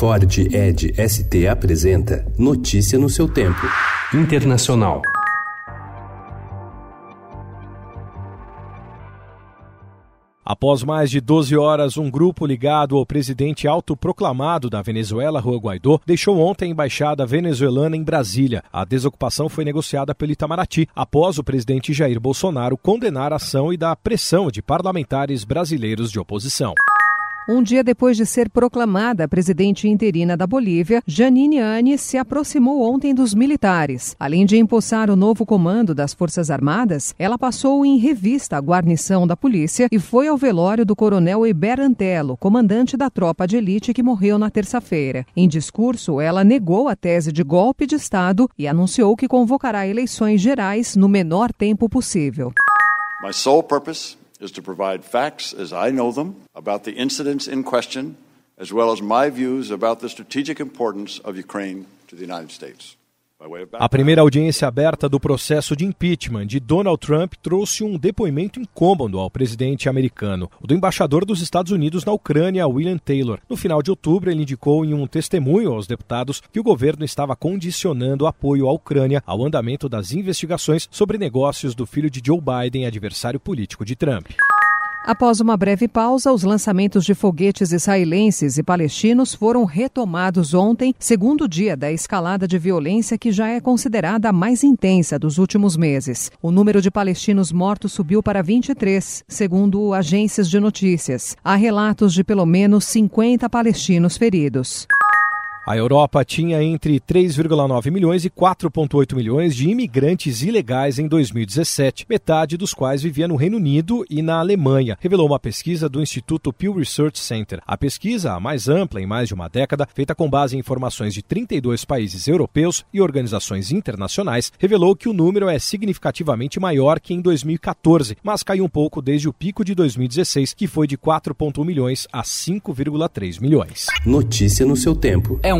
Ford Ed ST apresenta Notícia no seu tempo. Internacional. Após mais de 12 horas, um grupo ligado ao presidente autoproclamado da Venezuela, Juan Guaidó, deixou ontem a embaixada venezuelana em Brasília. A desocupação foi negociada pelo Itamaraty, após o presidente Jair Bolsonaro condenar a ação e dar pressão de parlamentares brasileiros de oposição. Um dia depois de ser proclamada presidente interina da Bolívia, Janine Anes se aproximou ontem dos militares. Além de empossar o novo comando das Forças Armadas, ela passou em revista a guarnição da polícia e foi ao velório do coronel Iber Antelo, comandante da tropa de elite que morreu na terça-feira. Em discurso, ela negou a tese de golpe de Estado e anunciou que convocará eleições gerais no menor tempo possível. My sole purpose is to provide facts as I know them about the incidents in question, as well as my views about the strategic importance of Ukraine to the United States. A primeira audiência aberta do processo de impeachment de Donald Trump trouxe um depoimento incômodo ao presidente americano, o do embaixador dos Estados Unidos na Ucrânia, William Taylor. No final de outubro, ele indicou em um testemunho aos deputados que o governo estava condicionando apoio à Ucrânia ao andamento das investigações sobre negócios do filho de Joe Biden, adversário político de Trump. Após uma breve pausa, os lançamentos de foguetes israelenses e palestinos foram retomados ontem, segundo dia da escalada de violência que já é considerada a mais intensa dos últimos meses. O número de palestinos mortos subiu para 23, segundo agências de notícias. Há relatos de pelo menos 50 palestinos feridos. A Europa tinha entre 3,9 milhões e 4,8 milhões de imigrantes ilegais em 2017, metade dos quais vivia no Reino Unido e na Alemanha, revelou uma pesquisa do Instituto Pew Research Center. A pesquisa, a mais ampla em mais de uma década, feita com base em informações de 32 países europeus e organizações internacionais, revelou que o número é significativamente maior que em 2014, mas caiu um pouco desde o pico de 2016, que foi de 4,1 milhões a 5,3 milhões. Notícia no seu tempo. É